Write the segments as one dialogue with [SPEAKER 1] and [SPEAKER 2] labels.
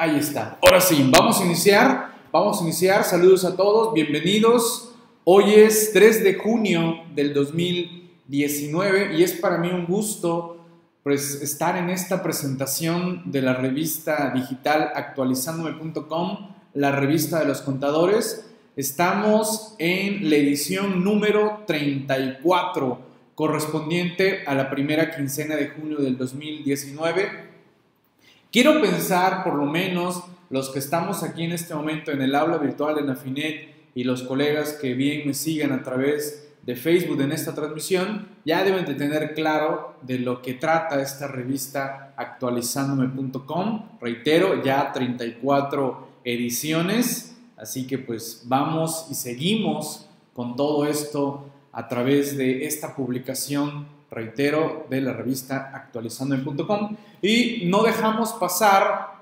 [SPEAKER 1] Ahí está. Ahora sí, vamos a iniciar. Vamos a iniciar. Saludos a todos. Bienvenidos. Hoy es 3 de junio del 2019 y es para mí un gusto pues estar en esta presentación de la revista digital actualizandome.com, la revista de los contadores. Estamos en la edición número 34 correspondiente a la primera quincena de junio del 2019. Quiero pensar, por lo menos, los que estamos aquí en este momento en el aula virtual de Nafinet y los colegas que bien me sigan a través de Facebook en esta transmisión, ya deben de tener claro de lo que trata esta revista actualizándome.com. Reitero, ya 34 ediciones, así que pues vamos y seguimos con todo esto a través de esta publicación, reitero, de la revista actualizando.com. Y no dejamos pasar,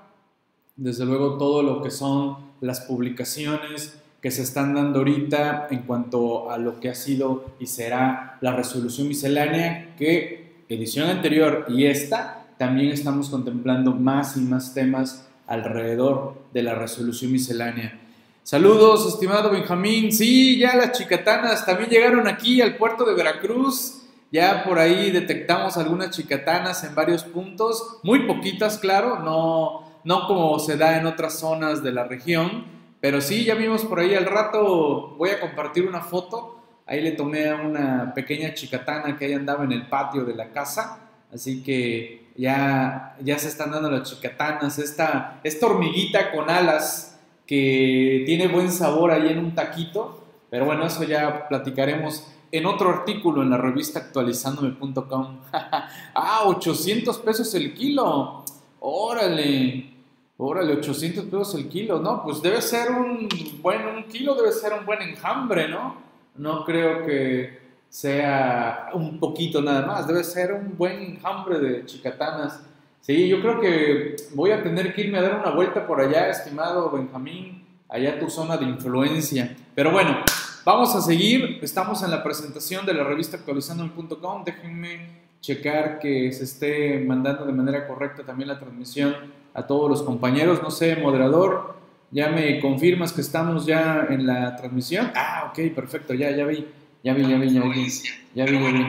[SPEAKER 1] desde luego, todo lo que son las publicaciones que se están dando ahorita en cuanto a lo que ha sido y será la resolución miscelánea, que edición anterior y esta, también estamos contemplando más y más temas alrededor de la resolución miscelánea. Saludos, estimado Benjamín. Sí, ya las chicatanas también llegaron aquí al puerto de Veracruz. Ya por ahí detectamos algunas chicatanas en varios puntos, muy poquitas, claro, no, no como se da en otras zonas de la región, pero sí, ya vimos por ahí al rato, voy a compartir una foto, ahí le tomé a una pequeña chicatana que ahí andaba en el patio de la casa, así que ya, ya se están dando las chicatanas, esta, esta hormiguita con alas que tiene buen sabor ahí en un taquito, pero bueno, eso ya platicaremos en otro artículo en la revista actualizándome.com. ah, 800 pesos el kilo. Órale, órale, 800 pesos el kilo. No, pues debe ser un buen, un kilo debe ser un buen enjambre, ¿no? No creo que sea un poquito nada más, debe ser un buen enjambre de chicatanas Sí, yo creo que voy a tener que irme a dar una vuelta por allá, estimado Benjamín, allá tu zona de influencia. Pero bueno, vamos a seguir. Estamos en la presentación de la revista actualizando.com. Déjenme checar que se esté mandando de manera correcta también la transmisión a todos los compañeros. No sé, moderador, ya me confirmas que estamos ya en la transmisión. Ah, ok, perfecto, ya, ya vi, ya vi, ya vi, ya vi, ya vi, ya vi.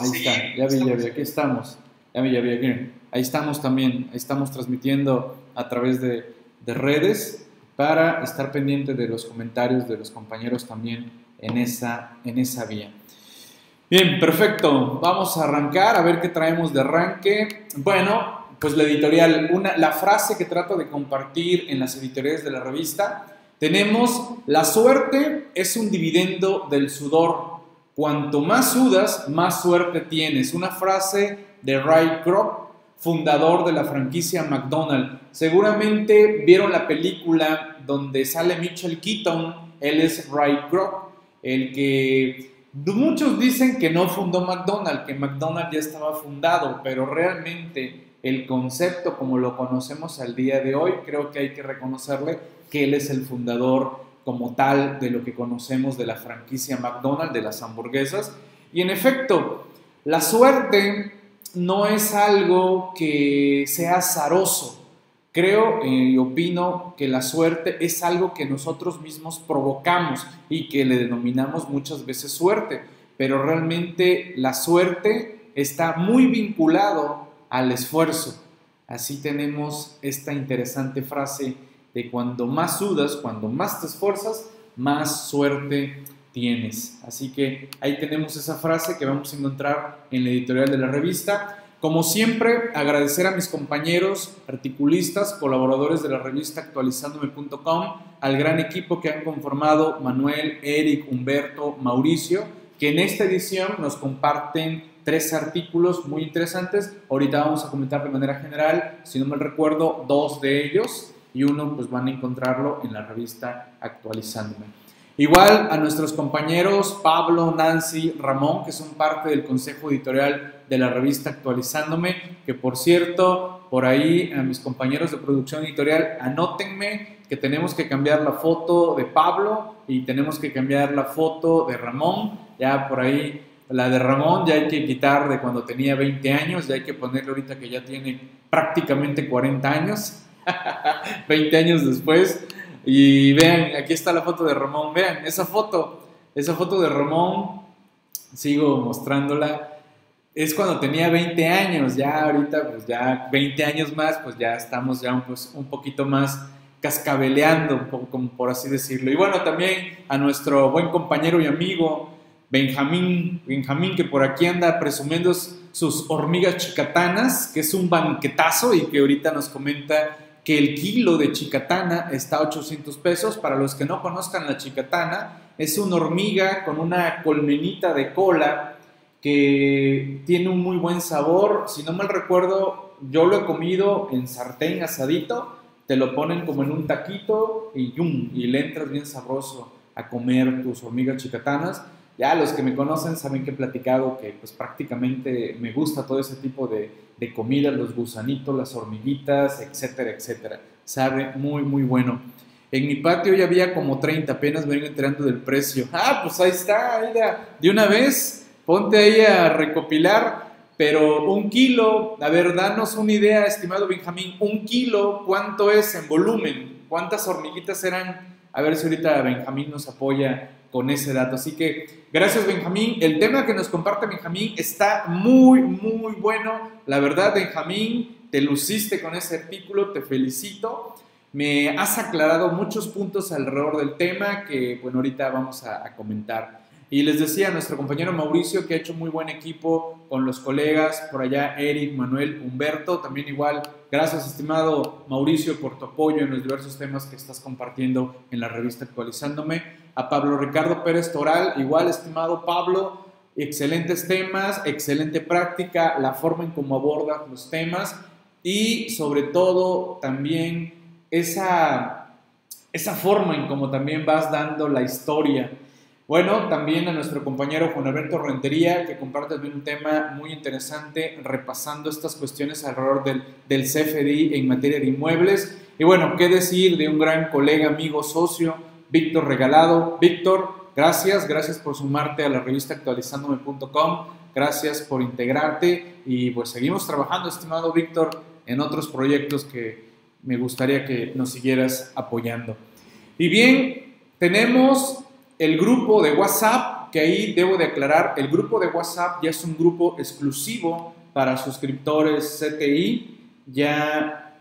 [SPEAKER 1] Ahí está, ya vi, ya vi, aquí estamos. Ya vi, ya vi, aquí. Ahí estamos también, ahí estamos transmitiendo a través de, redes para estar pendiente de los comentarios de los compañeros también en esa, en esa vía. Bien, perfecto. Vamos a arrancar, a ver qué traemos de arranque. Bueno, pues la editorial, una, la frase que trato de compartir en las editoriales de la revista, tenemos, la suerte es un dividendo del sudor. Cuanto más sudas, más suerte tienes. Una frase de Ray Kroc fundador de la franquicia McDonald's. Seguramente vieron la película donde sale Mitchell Keaton, él es Ray Kroc, el que muchos dicen que no fundó McDonald's, que McDonald's ya estaba fundado, pero realmente el concepto como lo conocemos al día de hoy, creo que hay que reconocerle que él es el fundador como tal de lo que conocemos de la franquicia McDonald's, de las hamburguesas. Y en efecto, la suerte no es algo que sea azaroso. Creo eh, y opino que la suerte es algo que nosotros mismos provocamos y que le denominamos muchas veces suerte, pero realmente la suerte está muy vinculado al esfuerzo. Así tenemos esta interesante frase de cuando más sudas, cuando más te esfuerzas, más suerte tienes. Así que ahí tenemos esa frase que vamos a encontrar en la editorial de la revista. Como siempre, agradecer a mis compañeros, articulistas, colaboradores de la revista actualizándome.com, al gran equipo que han conformado Manuel, Eric, Humberto, Mauricio, que en esta edición nos comparten tres artículos muy interesantes. Ahorita vamos a comentar de manera general, si no me recuerdo, dos de ellos y uno pues van a encontrarlo en la revista Actualizándome. Igual a nuestros compañeros Pablo, Nancy, Ramón, que son parte del consejo editorial de la revista Actualizándome, que por cierto, por ahí a mis compañeros de producción editorial, anótenme que tenemos que cambiar la foto de Pablo y tenemos que cambiar la foto de Ramón, ya por ahí la de Ramón ya hay que quitar de cuando tenía 20 años, ya hay que ponerle ahorita que ya tiene prácticamente 40 años. 20 años después. Y vean, aquí está la foto de Ramón. Vean, esa foto, esa foto de Ramón, sigo mostrándola. Es cuando tenía 20 años, ya ahorita, pues ya 20 años más, pues ya estamos ya un, pues, poquito más cascabeleando, como por así decirlo. Y bueno, también a nuestro buen compañero y amigo Benjamín, Benjamín que por aquí anda presumiendo sus hormigas chicatanas, que es un banquetazo y que ahorita nos comenta que el kilo de chicatana está a 800 pesos. Para los que no conozcan la chicatana, es una hormiga con una colmenita de cola que tiene un muy buen sabor. Si no mal recuerdo, yo lo he comido en sartén asadito te lo ponen como en un taquito y ¡yum! y le entras bien sabroso a comer tus hormigas chicatanas. Ya los que me conocen saben que he platicado que pues prácticamente me gusta todo ese tipo de, de comida, los gusanitos, las hormiguitas, etcétera, etcétera. Sabe muy, muy bueno. En mi patio ya había como 30, apenas vengo enterando del precio. Ah, pues ahí está, de una vez, ponte ahí a recopilar pero un kilo, a ver, danos una idea, estimado Benjamín, un kilo, ¿cuánto es en volumen? ¿Cuántas hormiguitas eran? A ver si ahorita Benjamín nos apoya con ese dato. Así que gracias Benjamín. El tema que nos comparte Benjamín está muy, muy bueno. La verdad, Benjamín, te luciste con ese artículo, te felicito. Me has aclarado muchos puntos alrededor del tema que, bueno, ahorita vamos a, a comentar. Y les decía nuestro compañero Mauricio que ha hecho muy buen equipo con los colegas, por allá Eric, Manuel, Humberto, también igual. Gracias, estimado Mauricio, por tu apoyo en los diversos temas que estás compartiendo en la revista Actualizándome. A Pablo Ricardo Pérez Toral, igual, estimado Pablo, excelentes temas, excelente práctica, la forma en cómo abordas los temas y sobre todo también esa, esa forma en cómo también vas dando la historia bueno, también a nuestro compañero Juan Alberto Rentería, que comparte un tema muy interesante repasando estas cuestiones alrededor del, del CFDI en materia de inmuebles. Y bueno, qué decir de un gran colega, amigo, socio, Víctor Regalado. Víctor, gracias, gracias por sumarte a la revista actualizándome.com, gracias por integrarte y pues seguimos trabajando, estimado Víctor, en otros proyectos que me gustaría que nos siguieras apoyando. Y bien, tenemos el grupo de WhatsApp, que ahí debo de aclarar, el grupo de WhatsApp ya es un grupo exclusivo para suscriptores CTI, ya,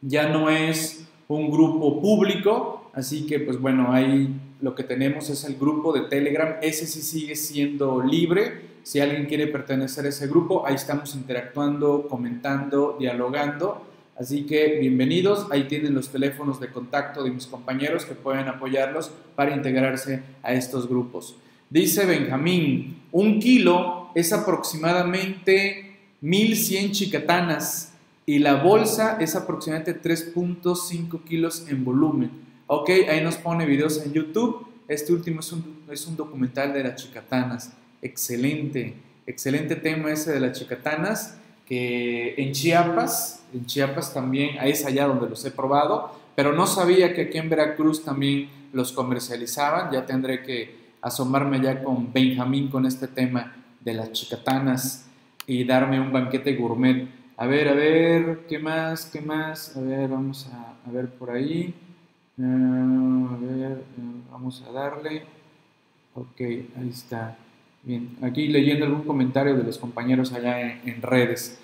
[SPEAKER 1] ya no es un grupo público, así que pues bueno, ahí lo que tenemos es el grupo de Telegram, ese sí sigue siendo libre, si alguien quiere pertenecer a ese grupo, ahí estamos interactuando, comentando, dialogando Así que bienvenidos, ahí tienen los teléfonos de contacto de mis compañeros que pueden apoyarlos para integrarse a estos grupos. Dice Benjamín, un kilo es aproximadamente 1100 chicatanas y la bolsa es aproximadamente 3.5 kilos en volumen. Ok, ahí nos pone videos en YouTube. Este último es un, es un documental de las chicatanas. Excelente, excelente tema ese de las chicatanas que en Chiapas, en Chiapas también, ahí es allá donde los he probado, pero no sabía que aquí en Veracruz también los comercializaban, ya tendré que asomarme ya con Benjamín con este tema de las chicatanas y darme un banquete gourmet. A ver, a ver, ¿qué más? ¿Qué más? A ver, vamos a, ver por ahí. Eh, a ver, eh, vamos a darle. Ok, ahí está. Bien, aquí leyendo algún comentario de los compañeros allá en, redes.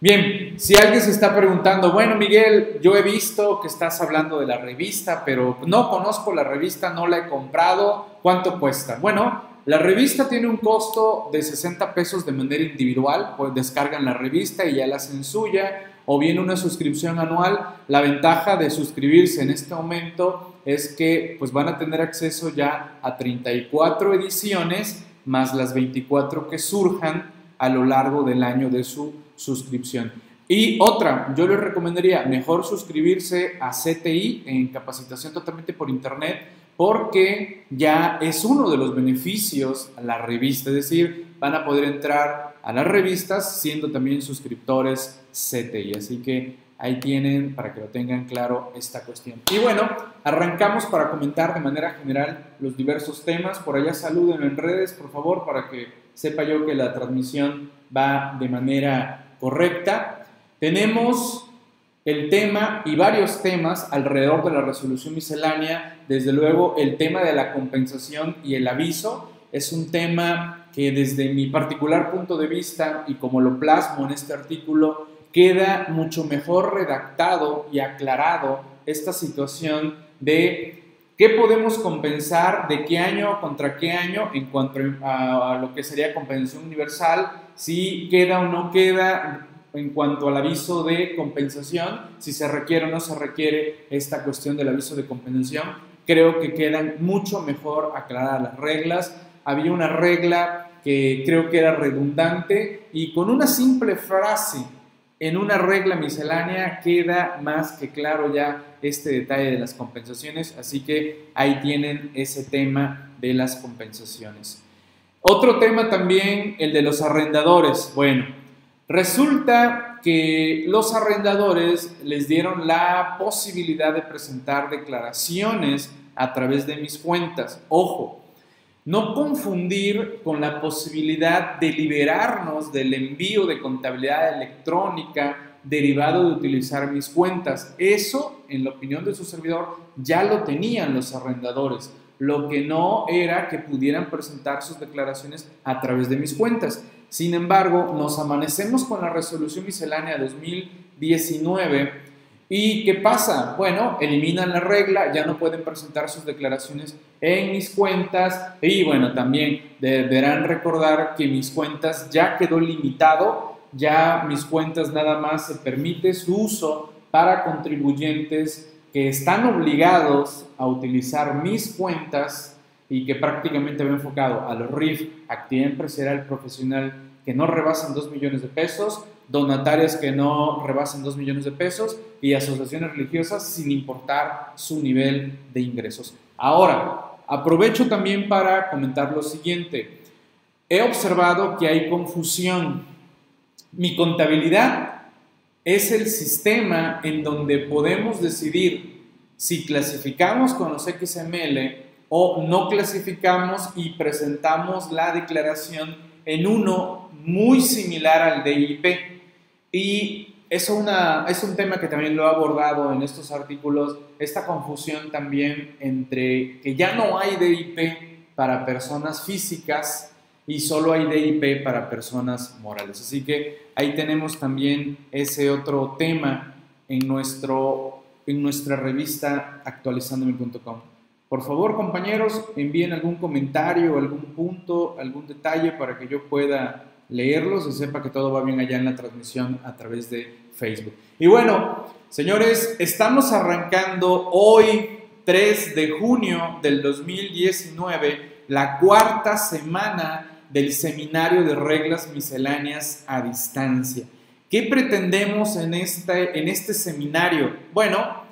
[SPEAKER 1] Bien, si alguien se está preguntando, bueno Miguel, yo he visto que estás hablando de la revista, pero no conozco la revista, no la he comprado, ¿cuánto cuesta? Bueno, la revista tiene un costo de 60 pesos de manera individual, pues descargan la revista y ya la hacen suya, o bien una suscripción anual. La ventaja de suscribirse en este momento es que pues van a tener acceso ya a 34 ediciones más las 24 que surjan a lo largo del año de su suscripción. Y otra, yo les recomendaría mejor suscribirse a CTI en capacitación totalmente por internet porque ya es uno de los beneficios a la revista, es decir, van a poder entrar a las revistas siendo también suscriptores CTI. Así que ahí tienen para que lo tengan claro esta cuestión. Y bueno, arrancamos para comentar de manera general los diversos temas. Por allá saluden en redes, por favor, para que sepa yo que la transmisión va de manera correcta. Tenemos el tema y varios temas alrededor de la resolución miscelánea. Desde luego, el tema de la compensación y el aviso es un tema que desde mi particular punto de vista y como lo plasmo en este artículo, queda mucho mejor redactado y aclarado esta situación de qué podemos compensar, de qué año contra qué año en cuanto a, lo que sería compensación universal, si queda o no queda en cuanto al aviso de compensación, si se requiere o no se requiere esta cuestión del aviso de compensación. Creo que quedan mucho mejor aclaradas las reglas. Había una regla que creo que era redundante y con una simple frase en una regla miscelánea queda más que claro ya este detalle de las compensaciones, así que ahí tienen ese tema de las compensaciones. Otro tema también, el de los arrendadores. Bueno, resulta que los arrendadores les dieron la posibilidad de presentar declaraciones a través de mis cuentas. Ojo, no confundir con la posibilidad de liberarnos del envío de contabilidad electrónica derivado de utilizar mis cuentas. Eso, en la opinión de su servidor, ya lo tenían los arrendadores. Lo que no era que pudieran presentar sus declaraciones a través de mis cuentas. Sin embargo, nos amanecemos con la resolución miscelánea 2019 ¿Y qué pasa? Bueno, eliminan la regla, ya no pueden presentar sus declaraciones en mis cuentas y bueno, también deberán recordar que mis cuentas ya quedó limitado, ya mis cuentas nada más se permite su uso para contribuyentes que están obligados a utilizar mis cuentas y que prácticamente va enfocado a los RIF, actividad empresarial profesional que no rebasan 2 millones de pesos, donatarias que no rebasen 2 millones de pesos y asociaciones religiosas sin importar su nivel de ingresos. Ahora, aprovecho también para comentar lo siguiente. He observado que hay confusión. Mi contabilidad es el sistema en donde podemos decidir si clasificamos con los XML o no clasificamos y presentamos la declaración en uno muy similar al DIP. Y es, una, es un tema que también lo he abordado en estos artículos, esta confusión también entre que ya no hay DIP para personas físicas y solo hay DIP para personas morales. Así que ahí tenemos también ese otro tema en, nuestro, en nuestra revista actualizandome.com. Por favor, compañeros, envíen algún comentario, algún punto, algún detalle para que yo pueda leerlos y sepa que todo va bien allá en la transmisión a través de Facebook. Y bueno, señores, estamos arrancando hoy, 3 de junio del 2019, la cuarta semana del seminario de reglas misceláneas a distancia. ¿Qué pretendemos en este, en este seminario? Bueno,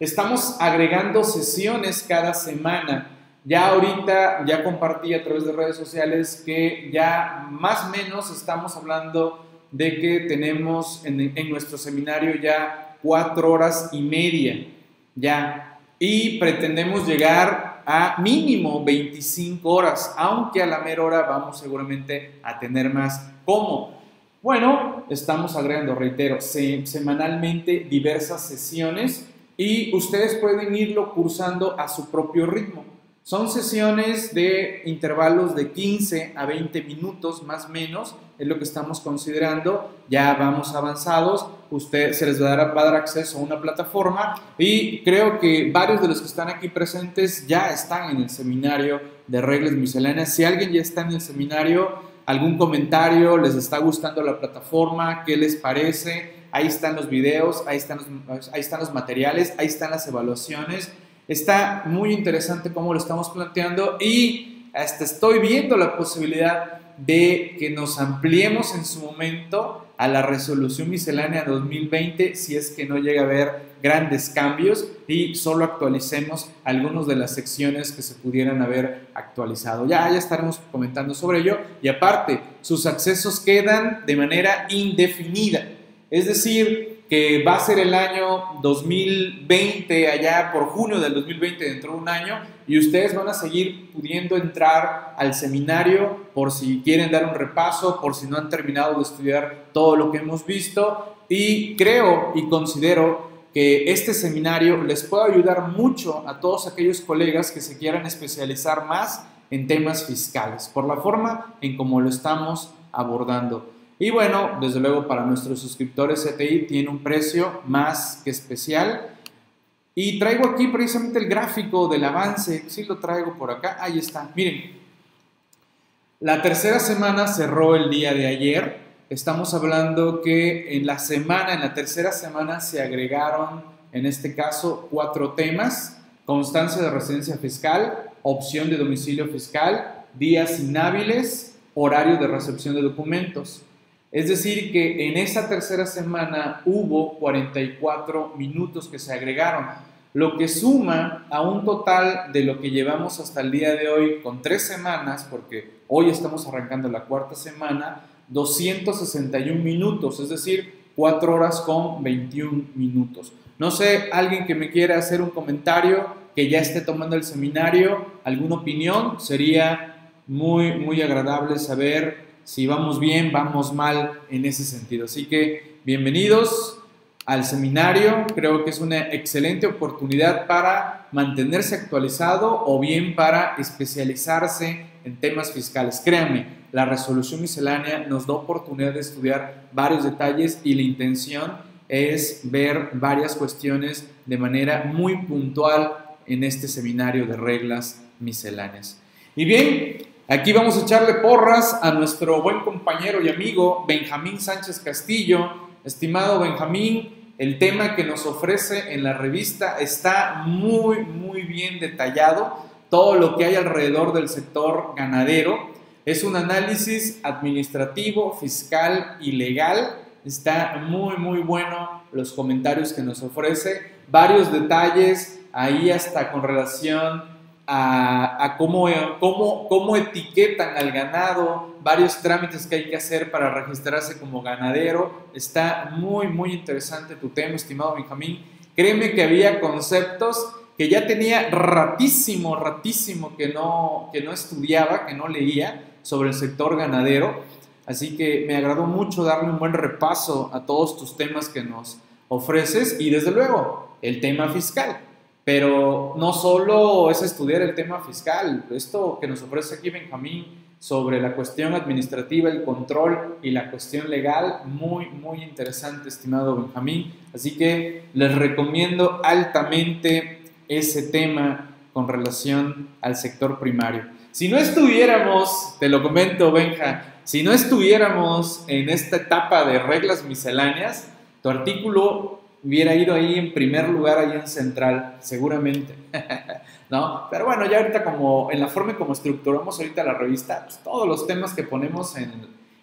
[SPEAKER 1] estamos agregando sesiones cada semana ya ahorita, ya compartí a través de redes sociales que ya más o menos estamos hablando de que tenemos en, nuestro seminario ya cuatro horas y media, ya, y pretendemos llegar a mínimo 25 horas, aunque a la mera hora vamos seguramente a tener más. ¿Cómo? Bueno, estamos agregando, reitero, semanalmente diversas sesiones y ustedes pueden irlo cursando a su propio ritmo. Son sesiones de intervalos de 15 a 20 minutos más o menos, es lo que estamos considerando. Ya vamos avanzados, usted se les va a dar, acceso a una plataforma y creo que varios de los que están aquí presentes ya están en el seminario de reglas misceláneas. Si alguien ya está en el seminario, algún comentario, les está gustando la plataforma, qué les parece, ahí están los videos, ahí están ahí están los materiales, ahí están las evaluaciones Está muy interesante cómo lo estamos planteando y hasta estoy viendo la posibilidad de que nos ampliemos en su momento a la resolución miscelánea 2020 si es que no llega a haber grandes cambios y solo actualicemos algunas de las secciones que se pudieran haber actualizado. Ya, ya estaremos comentando sobre ello y aparte, sus accesos quedan de manera indefinida. Es decir, que va a ser el año 2020, allá por junio del 2020, dentro de un año, y ustedes van a seguir pudiendo entrar al seminario por si quieren dar un repaso, por si no han terminado de estudiar todo lo que hemos visto, y creo y considero que este seminario les pueda ayudar mucho a todos aquellos colegas que se quieran especializar más en temas fiscales, por la forma en cómo lo estamos abordando. Y bueno, desde luego para nuestros suscriptores CTI tiene un precio más que especial. Y traigo aquí precisamente el gráfico del avance, sí lo traigo por acá, ahí está, miren. La tercera semana cerró el día de ayer, estamos hablando que en la semana, en la tercera semana se agregaron, en este caso, cuatro temas, constancia de residencia fiscal, opción de domicilio fiscal, días inhábiles, horario de recepción de documentos. Es decir, que en esa tercera semana hubo 44 minutos que se agregaron, lo que suma a un total de lo que llevamos hasta el día de hoy con tres semanas, porque hoy estamos arrancando la cuarta semana, 261 minutos, es decir, 4 horas con 21 minutos. No sé, alguien que me quiera hacer un comentario, que ya esté tomando el seminario, alguna opinión, sería muy, muy agradable saber si vamos bien, vamos mal en ese sentido. Así que bienvenidos al seminario, creo que es una excelente oportunidad para mantenerse actualizado o bien para especializarse en temas fiscales. Créanme, la resolución miscelánea nos da oportunidad de estudiar varios detalles y la intención es ver varias cuestiones de manera muy puntual en este seminario de reglas misceláneas. Y bien, aquí vamos a echarle porras a nuestro buen compañero y amigo Benjamín Sánchez Castillo. Estimado Benjamín, el tema que nos ofrece en la revista está muy, muy bien detallado. Todo lo que hay alrededor del sector ganadero es un análisis administrativo, fiscal y legal. Está muy, muy bueno los comentarios que nos ofrece. Varios detalles ahí hasta con relación a, cómo, cómo, cómo etiquetan al ganado, varios trámites que hay que hacer para registrarse como ganadero. Está muy, muy interesante tu tema, estimado Benjamín. Créeme que había conceptos que ya tenía ratísimo, ratísimo que no, que no estudiaba, que no leía sobre el sector ganadero. Así que me agradó mucho darle un buen repaso a todos tus temas que nos ofreces y desde luego el tema fiscal. Pero no solo es estudiar el tema fiscal, esto que nos ofrece aquí Benjamín sobre la cuestión administrativa, el control y la cuestión legal, muy, muy interesante, estimado Benjamín. Así que les recomiendo altamente ese tema con relación al sector primario. Si no estuviéramos, te lo comento Benja, si no estuviéramos en esta etapa de reglas misceláneas, tu artículo hubiera ido ahí en primer lugar, ahí en central, seguramente. ¿No? Pero bueno, ya ahorita como en la forma como estructuramos ahorita la revista, pues todos los temas que ponemos en,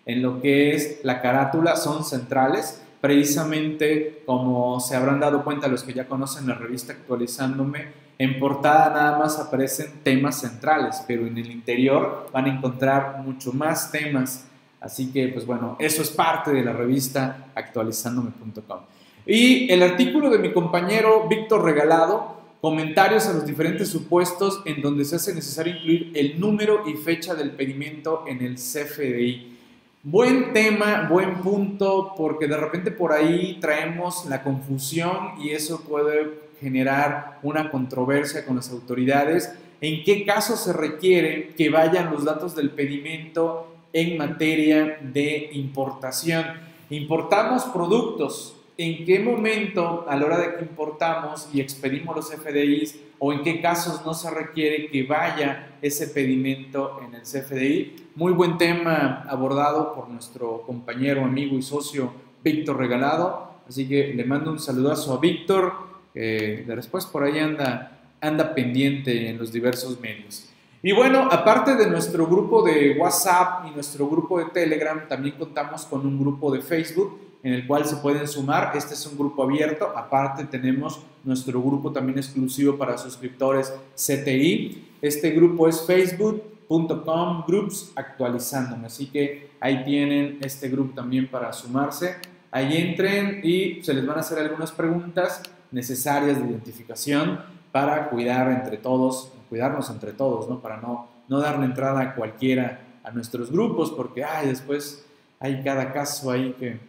[SPEAKER 1] en lo que es la carátula son centrales, precisamente como se habrán dado cuenta los que ya conocen la revista actualizándome, en portada nada más aparecen temas centrales, pero en el interior van a encontrar mucho más temas. Así que, pues bueno, eso es parte de la revista actualizándome.com. Y el artículo de mi compañero Víctor Regalado, comentarios a los diferentes supuestos en donde se hace necesario incluir el número y fecha del pedimento en el CFDI. Buen tema, buen punto, porque de repente por ahí traemos la confusión y eso puede generar una controversia con las autoridades. ¿En qué caso se requiere que vayan los datos del pedimento en materia de importación? Importamos productos. ¿En qué momento, a la hora de que importamos y expedimos los FDIs, o en qué casos no se requiere que vaya ese pedimento en el CFDI? Muy buen tema abordado por nuestro compañero, amigo y socio Víctor Regalado. Así que le mando un saludazo a Víctor de después por ahí anda, anda pendiente en los diversos medios. Y bueno, aparte de nuestro grupo de WhatsApp y nuestro grupo de Telegram, también contamos con un grupo de Facebook en el cual se pueden sumar. Este es un grupo abierto. Aparte tenemos nuestro grupo también exclusivo para suscriptores CTI. Este grupo es facebook.com groups actualizándome. Así que ahí tienen este grupo también para sumarse. Ahí entren y se les van a hacer algunas preguntas necesarias de identificación para cuidar entre todos, cuidarnos entre todos, ¿no? Para no, no darle entrada a cualquiera a nuestros grupos, porque ay, después hay cada caso ahí que,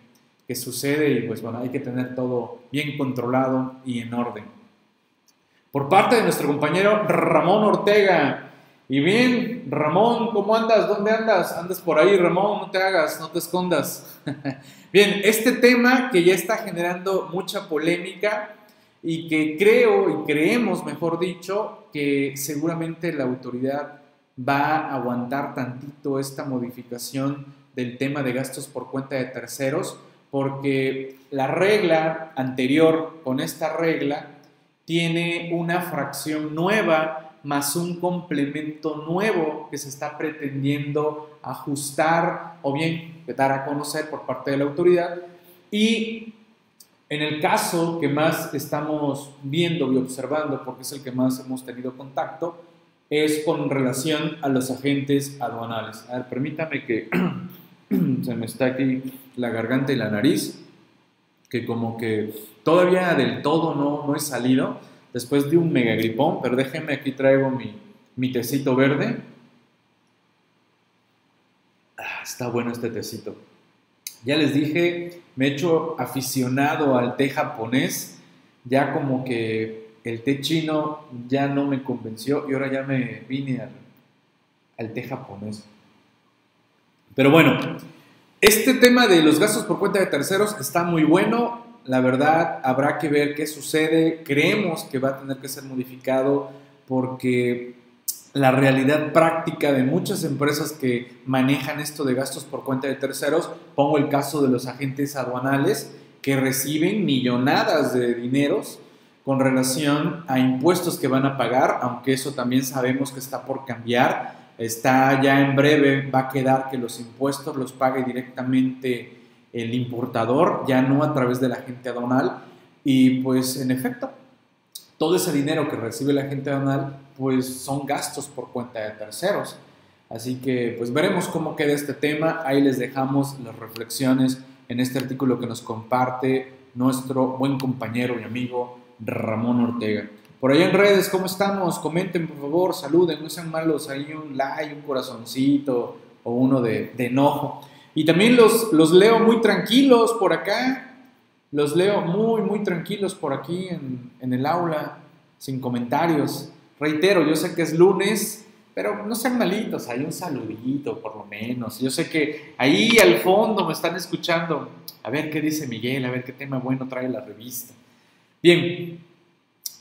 [SPEAKER 1] que sucede y pues bueno, hay que tener todo bien controlado y en orden. Por parte de nuestro compañero Ramón Ortega. Y bien, Ramón, ¿cómo andas? ¿Dónde andas? Andas por ahí, Ramón, no te hagas, no te escondas. bien, este tema que ya está generando mucha polémica y que creo y creemos, mejor dicho, que seguramente la autoridad va a aguantar tantito esta modificación del tema de gastos por cuenta de terceros, porque la regla anterior con esta regla tiene una fracción nueva más un complemento nuevo que se está pretendiendo ajustar o bien dar a conocer por parte de la autoridad. Y en el caso que más estamos viendo y observando, porque es el que más hemos tenido contacto, es con relación a los agentes aduanales. A ver, permítame que se me está aquí la garganta y la nariz, que como que todavía del todo no, no he salido después de un mega gripón, pero déjenme aquí traigo mi, mi tecito verde. Ah, está bueno este tecito. Ya les dije, me he hecho aficionado al té japonés, ya como que el té chino ya no me convenció y ahora ya me vine al, al té japonés. Pero bueno, este tema de los gastos por cuenta de terceros está muy bueno. La verdad, habrá que ver qué sucede. Creemos que va a tener que ser modificado porque la realidad práctica de muchas empresas que manejan esto de gastos por cuenta de terceros, pongo el caso de los agentes aduanales que reciben millonadas de dineros con relación a impuestos que van a pagar, aunque eso también sabemos que está por cambiar está ya en breve, va a quedar que los impuestos los pague directamente el importador, ya no a través de la agente aduanal. Y pues en efecto, todo ese dinero que recibe la agente aduanal, pues son gastos por cuenta de terceros. Así que pues veremos cómo queda este tema. Ahí les dejamos las reflexiones en este artículo que nos comparte nuestro buen compañero y amigo Ramón Ortega. Por ahí en redes, ¿cómo estamos? Comenten, por favor, saluden, no sean malos, ahí un like, un corazoncito o uno de, enojo. Y también los, los leo muy tranquilos por acá, los leo muy, muy tranquilos por aquí en, en el aula, sin comentarios. Reitero, yo sé que es lunes, pero no sean malitos, hay un saludito por lo menos. Yo sé que ahí al fondo me están escuchando. A ver qué dice Miguel, a ver qué tema bueno trae la revista. Bien,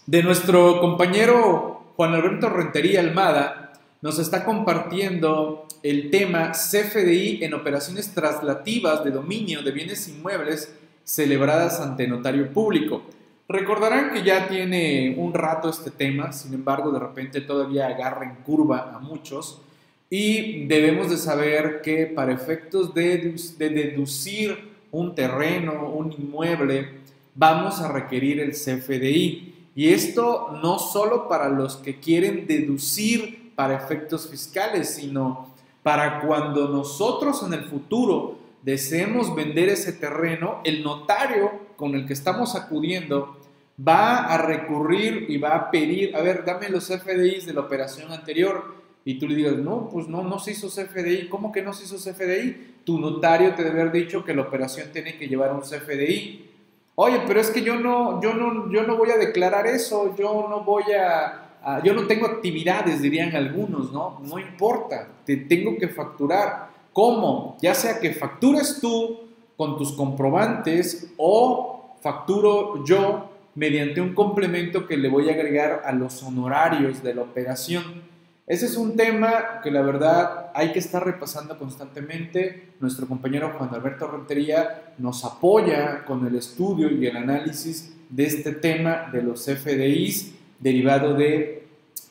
[SPEAKER 1] de nuestro compañero Juan Alberto Rentería Almada, nos está compartiendo el tema CFDI en operaciones traslativas de dominio de bienes inmuebles celebradas ante notario público. Recordarán que ya tiene un rato este tema, sin embargo de repente todavía agarra en curva a muchos y debemos de saber que para efectos de, de deducir un terreno, un inmueble, vamos a requerir el CFDI. Y esto no solo para los que quieren deducir para efectos fiscales, sino para cuando nosotros en el futuro deseemos vender ese terreno, el notario con el que estamos acudiendo va a recurrir y va a pedir, a ver, dame los CFDIs de la operación anterior. Y tú le digas, no, pues no, no se hizo CFDI. ¿Cómo que no se hizo CFDI? Tu notario te debe haber dicho que la operación tiene que llevar un CFDI. Oye, pero es que yo no, yo no, yo no voy a declarar eso, yo no voy a, yo no tengo actividades, dirían algunos, ¿no? No importa, te tengo que facturar. ¿Cómo? Ya sea que factures tú con tus comprobantes o facturo yo mediante un complemento que le voy a agregar a los honorarios de la operación. Ese es un tema que la verdad hay que estar repasando constantemente. Nuestro compañero Juan Alberto Rentería nos apoya con el estudio y el análisis de este tema de los FDIs derivado de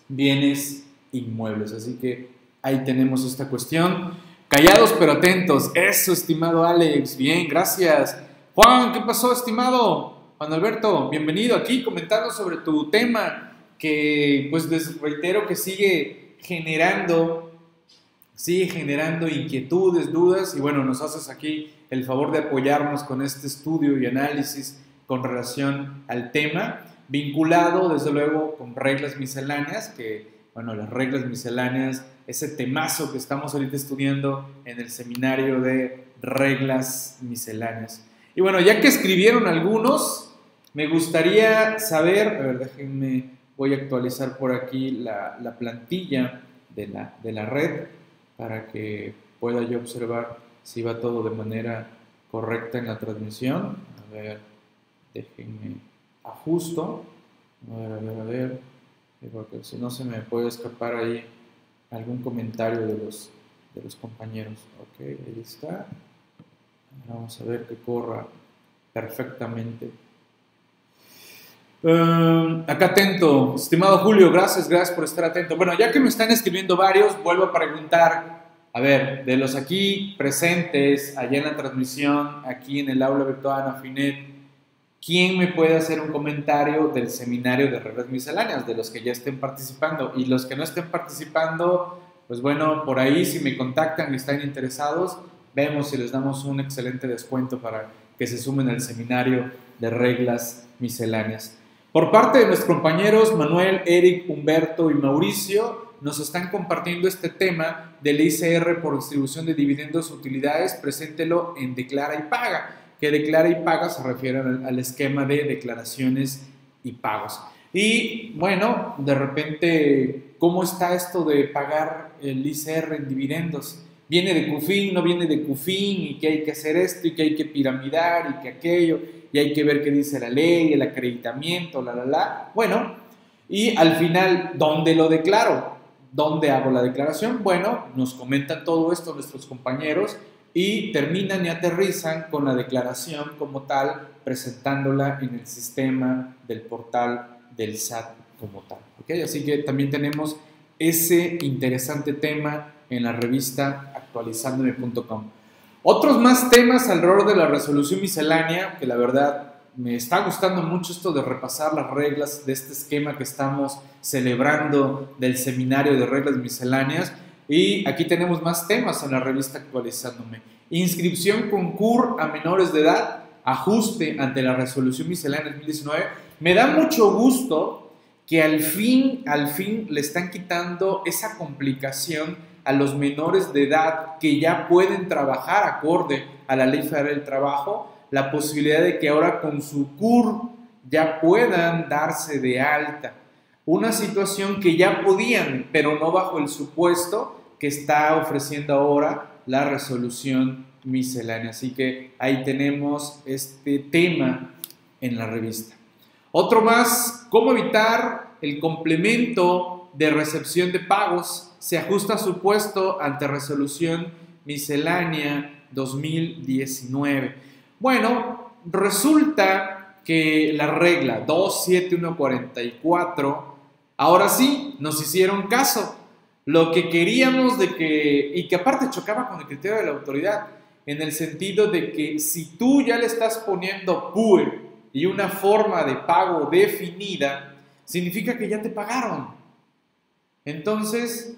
[SPEAKER 1] bienes inmuebles. Así que ahí tenemos esta cuestión. Callados pero atentos. Eso, estimado Alex. Bien, gracias. Juan, ¿qué pasó, estimado? Juan Alberto, bienvenido aquí comentando sobre tu tema que pues les reitero que sigue generando, generando inquietudes, dudas y bueno, nos haces aquí el favor de apoyarnos con este estudio y análisis con relación al tema, vinculado desde luego con reglas misceláneas, que bueno, las reglas misceláneas, ese temazo que estamos ahorita estudiando en el seminario de reglas misceláneas. Y bueno, ya que escribieron algunos, me gustaría saber, a ver, déjenme, voy a actualizar por aquí la, la plantilla de la, de la red para que pueda yo observar si va todo de manera correcta en la transmisión. A ver, déjenme ajusto. A ver, a ver, a ver. Porque si no se me puede escapar ahí algún comentario de los, de los compañeros. Ok, ahí está. Vamos a ver que corra perfectamente. Um, acá atento, estimado Julio, gracias, gracias por estar atento. Bueno, ya que me están escribiendo varios, vuelvo a preguntar, a ver, de los aquí presentes, allá en la transmisión, aquí en el aula virtual Afinet, ¿quién me puede hacer un comentario del seminario de reglas misceláneas, de los que ya estén participando? Y los que no estén participando, pues bueno, por ahí si me contactan y están interesados, vemos si les damos un excelente descuento para que se sumen al seminario de reglas misceláneas. Por parte de nuestros compañeros Manuel, Eric, Humberto y Mauricio, nos están compartiendo este tema del ICR por distribución de dividendos o utilidades, preséntelo en declara y paga, que declara y paga se refiere al, esquema de declaraciones y pagos. Y bueno, de repente, ¿cómo está esto de pagar el ICR en dividendos? viene de CUFIN, no viene de CUFIN, y que hay que hacer esto, y que hay que piramidar, y que aquello, y hay que ver qué dice la ley, el acreditamiento, la, la, la. Bueno, y al final, ¿dónde lo declaro? ¿Dónde hago la declaración? Bueno, nos comentan todo esto nuestros compañeros y terminan y aterrizan con la declaración como tal, presentándola en el sistema del portal del SAT como tal. ¿okay? Así que también tenemos ese interesante tema en la revista actualizandome.com. Otros más temas alrededor de la resolución miscelánea, que la verdad me está gustando mucho esto de repasar las reglas de este esquema que estamos celebrando del seminario de reglas misceláneas. Y aquí tenemos más temas en la revista actualizándome. Inscripción concur a menores de edad, ajuste ante la resolución miscelánea 2019. Me da mucho gusto que al fin, al fin le están quitando esa complicación a los menores de edad que ya pueden trabajar acorde a la Ley Federal del Trabajo, la posibilidad de que ahora con su CUR ya puedan darse de alta. Una situación que ya podían, pero no bajo el supuesto que está ofreciendo ahora la resolución miscelánea. Así que ahí tenemos este tema en la revista. Otro más, cómo evitar el complemento de recepción de pagos se ajusta su puesto ante resolución miscelánea 2019. Bueno, resulta que la regla 27144, ahora sí, nos hicieron caso. Lo que queríamos de que, y que aparte chocaba con el criterio de la autoridad, en el sentido de que si tú ya le estás poniendo PUE y una forma de pago definida, significa que ya te pagaron. Entonces,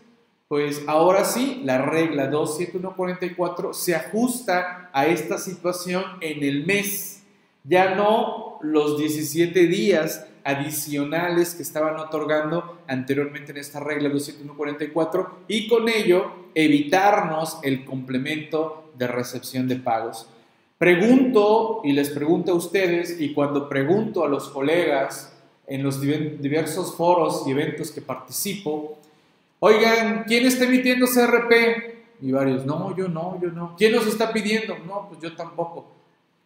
[SPEAKER 1] pues ahora sí, la regla 27144 se ajusta a esta situación en el mes, ya no los 17 días adicionales que estaban otorgando anteriormente en esta regla 27144 y con ello evitarnos el complemento de recepción de pagos. Pregunto y les pregunto a ustedes y cuando pregunto a los colegas en los diversos foros y eventos que participo, Oigan, ¿quién está emitiendo CRP? Y varios, no, yo no, yo no. ¿Quién nos está pidiendo? No, pues yo tampoco.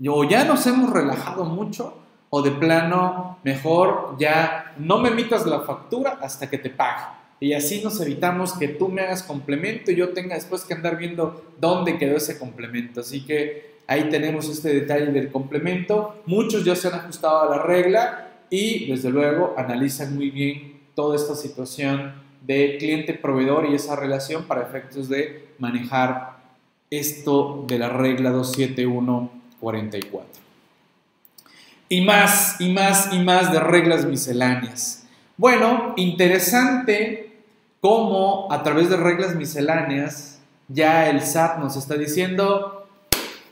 [SPEAKER 1] O ya nos hemos relajado mucho, o de plano, mejor ya no me emitas la factura hasta que te pague. Y así nos evitamos que tú me hagas complemento y yo tenga después que andar viendo dónde quedó ese complemento. Así que ahí tenemos este detalle del complemento. Muchos ya se han ajustado a la regla y desde luego analizan muy bien toda esta situación de cliente-proveedor y esa relación para efectos de manejar esto de la regla 27144. Y más, y más, y más de reglas misceláneas. Bueno, interesante cómo a través de reglas misceláneas ya el SAT nos está diciendo,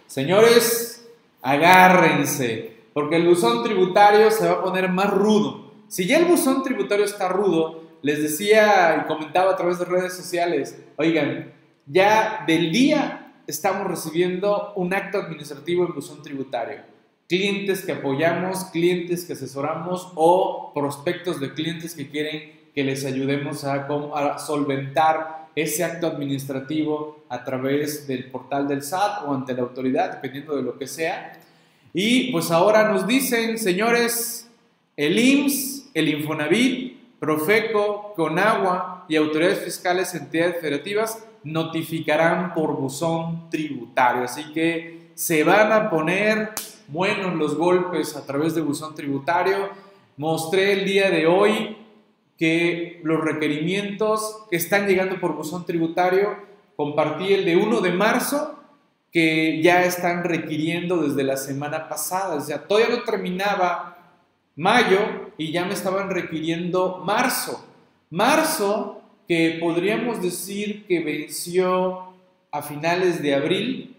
[SPEAKER 1] señores, agárrense, porque el buzón tributario se va a poner más rudo. Si ya el buzón tributario está rudo, les decía y comentaba a través de redes sociales, oigan, ya del día estamos recibiendo un acto administrativo en buzón tributario. Clientes que apoyamos, clientes que asesoramos o prospectos de clientes que quieren que les ayudemos a, a solventar ese acto administrativo a través del portal del SAT o ante la autoridad, dependiendo de lo que sea. Y pues ahora nos dicen, señores, el IMSS, el Infonavit, Profeco, Conagua y autoridades fiscales, entidades federativas notificarán por buzón tributario. Así que se van a poner buenos los golpes a través de buzón tributario. Mostré el día de hoy que los requerimientos que están llegando por buzón tributario, compartí el de 1 de marzo, que ya están requiriendo desde la semana pasada. O sea, todavía no terminaba mayo y ya me estaban requiriendo marzo. Marzo, que podríamos decir que venció a finales de abril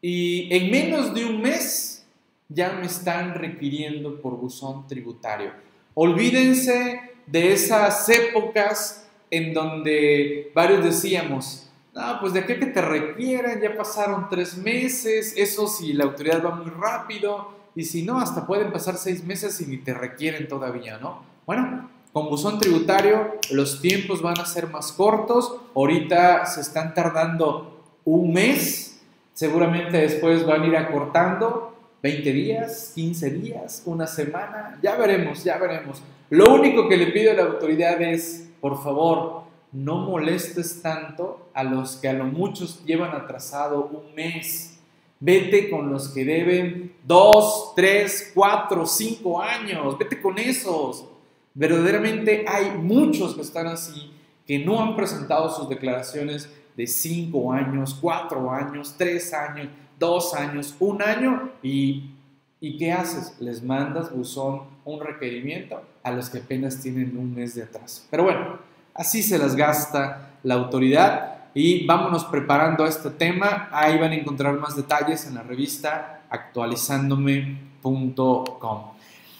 [SPEAKER 1] y en menos de un mes ya me están requiriendo por buzón tributario. Olvídense de esas épocas en donde varios decíamos, no, pues de qué que te requieran, ya pasaron tres meses, eso si la autoridad va muy rápido, y si no, hasta pueden pasar seis meses y ni te requieren todavía, ¿no? Bueno, con buzón tributario los tiempos van a ser más cortos, ahorita se están tardando un mes, seguramente después van a ir acortando 20 días, 15 días, una semana, ya veremos, ya veremos. Lo único que le pido a la autoridad es, por favor, no molestes tanto a los que a lo muchos llevan atrasado un mes. Vete con los que deben dos, tres, cuatro, cinco años. Vete con esos. Verdaderamente hay muchos que están así, que no han presentado sus declaraciones de cinco años, cuatro años, tres años, dos años, un año y, ¿y qué haces? Les mandas buzón un requerimiento a los que apenas tienen un mes de atraso. Pero bueno, así se las gasta la autoridad y vámonos preparando a este tema. Ahí van a encontrar más detalles en la revista actualizandome.com.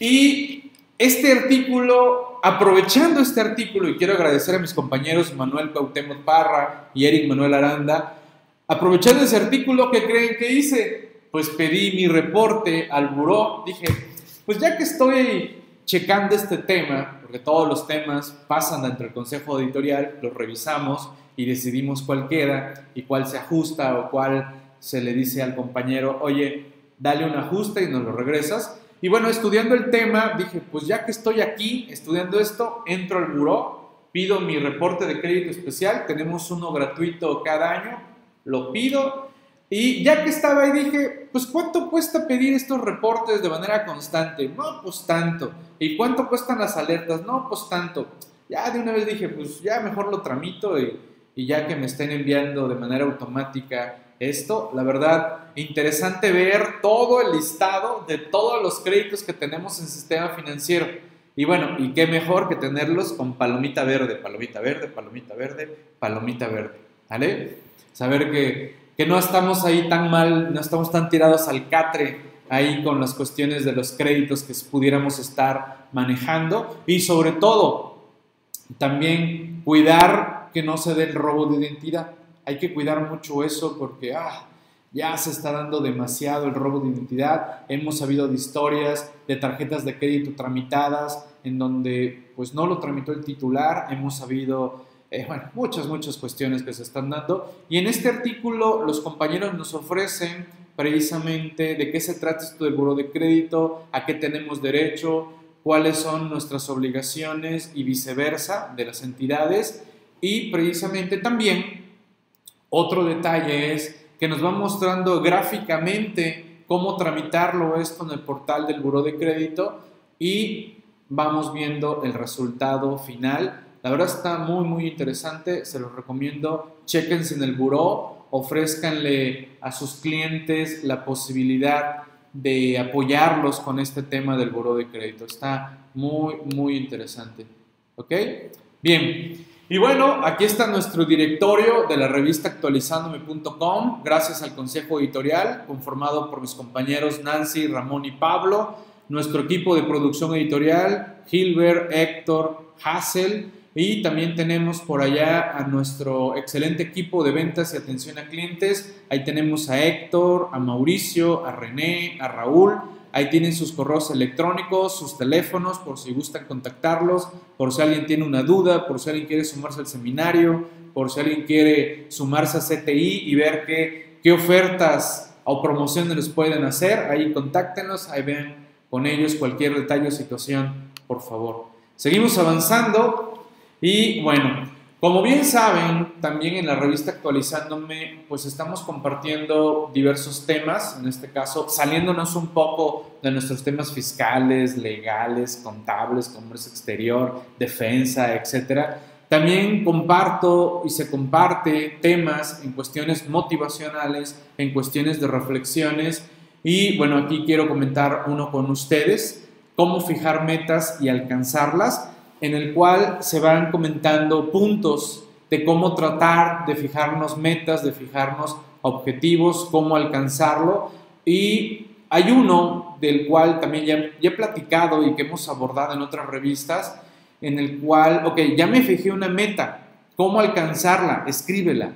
[SPEAKER 1] Y este artículo, aprovechando este artículo, y quiero agradecer a mis compañeros Manuel Cuauhtémoc Parra y Eric Manuel Aranda, aprovechando ese artículo, ¿qué creen que hice? Pues pedí mi reporte al buró, dije, pues ya que estoy checando este tema, porque todos los temas pasan dentro del consejo editorial, los revisamos y decidimos cuál queda y cuál se ajusta o cuál se le dice al compañero, oye, dale un ajuste y nos lo regresas. Y bueno, estudiando el tema, dije, pues ya que estoy aquí estudiando esto, entro al buró, pido mi reporte de crédito especial, tenemos uno gratuito cada año, lo pido y ya que estaba ahí dije, pues ¿cuánto cuesta pedir estos reportes de manera constante? No, pues tanto. ¿Y cuánto cuestan las alertas? No, pues tanto. Ya de una vez dije, pues ya mejor lo tramito y, y ya que me estén enviando de manera automática esto, la verdad, interesante ver todo el listado de todos los créditos que tenemos en sistema financiero. Y bueno, y qué mejor que tenerlos con palomita verde, palomita verde, palomita verde, palomita verde. ¿Vale? Saber que que no estamos ahí tan mal, no estamos tan tirados al catre ahí con las cuestiones de los créditos que pudiéramos estar manejando y sobre todo también cuidar no se dé el robo de identidad. Hay que cuidar mucho eso porque ah, ya se está dando demasiado el robo de identidad. Hemos sabido de historias de tarjetas de crédito tramitadas en donde pues no lo tramitó el titular. Hemos sabido eh, muchas, muchas cuestiones que se están dando. Y en este artículo los compañeros nos ofrecen precisamente de qué se trata esto del buro de crédito, a qué tenemos derecho, cuáles son nuestras obligaciones y viceversa de las entidades. Y precisamente también otro detalle es que nos va mostrando gráficamente cómo tramitarlo esto en el portal del buro de crédito y vamos viendo el resultado final la verdad está muy, muy interesante, se los recomiendo. Chequense en el buró, ofrezcanle a sus clientes la posibilidad de apoyarlos con este tema del buró de crédito. Está muy, muy interesante. ¿Ok? Bien. Y bueno, aquí está nuestro directorio de la revista actualizandome.com, gracias al consejo editorial conformado por mis compañeros Nancy, Ramón y Pablo. nuestro equipo de producción editorial, Hilbert, Héctor, Hassel, y también tenemos por allá a nuestro excelente equipo de ventas y atención a clientes. Ahí tenemos a Héctor, a Mauricio, a René, a Raúl. Ahí tienen sus correos electrónicos, sus teléfonos, por si gustan contactarlos, por si alguien tiene una duda, por si alguien quiere sumarse al seminario, por si alguien quiere sumarse a CTI y ver qué, qué ofertas o promociones les pueden hacer. Ahí contáctenos, ahí ven con ellos cualquier detalle o situación, por favor. Seguimos avanzando. Y bueno, como bien saben, también en la revista Actualizándome, pues estamos compartiendo diversos temas, en este caso saliéndonos un poco de nuestros temas fiscales, legales, contables, comercio exterior, defensa, etcétera. También comparto y se comparte temas en cuestiones motivacionales, en cuestiones de reflexiones. Y bueno, aquí quiero comentar uno con ustedes, cómo fijar metas y alcanzarlas en el cual se van comentando puntos de cómo tratar de fijarnos metas, de fijarnos objetivos, cómo alcanzarlo. Y hay uno del cual también ya, he platicado y que hemos abordado en otras revistas, en el cual, ok, ya me fijé una meta, ¿cómo alcanzarla? Escríbela,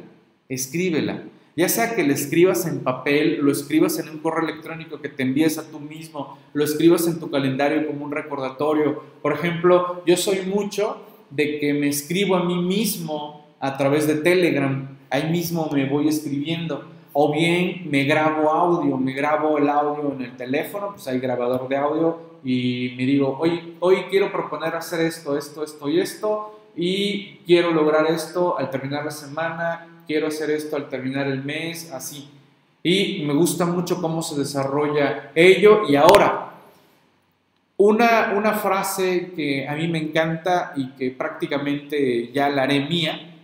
[SPEAKER 1] escríbela. Ya sea que lo escribas en papel, lo escribas en un correo electrónico que te envíes a tú mismo, lo escribas en tu calendario como un recordatorio. Por ejemplo, yo soy mucho de que me escribo a mí mismo a través de Telegram. Ahí mismo me voy escribiendo. O bien me grabo audio, me grabo el audio en el teléfono, pues hay grabador de audio y me digo, hoy, hoy quiero proponer hacer esto, esto, esto y esto y quiero lograr esto al terminar la semana quiero hacer esto al terminar el mes, así. Y me gusta mucho cómo se desarrolla ello. Y ahora, una, una frase que a mí me encanta y que prácticamente ya la haré mía,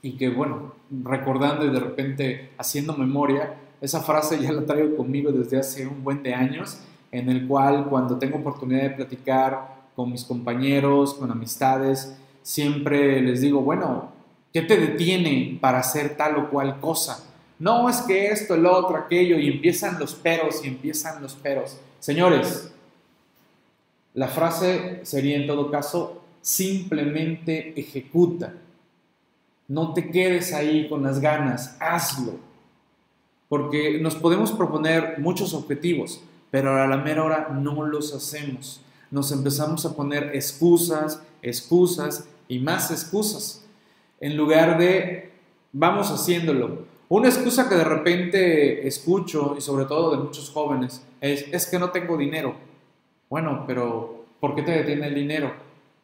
[SPEAKER 1] y que bueno, recordando y de repente haciendo memoria, esa frase ya la traigo conmigo desde hace un buen de años, en el cual cuando tengo oportunidad de platicar con mis compañeros, con amistades, siempre les digo, bueno, ¿Qué te detiene para hacer tal o cual cosa? No es que esto, el otro, aquello, y empiezan los peros y empiezan los peros. Señores, la frase sería en todo caso, simplemente ejecuta. No te quedes ahí con las ganas, hazlo. Porque nos podemos proponer muchos objetivos, pero a la mera hora no los hacemos. Nos empezamos a poner excusas, excusas y más excusas en lugar de vamos haciéndolo. Una excusa que de repente escucho, y sobre todo de muchos jóvenes, es, es que no tengo dinero. Bueno, pero ¿por qué te detiene el dinero?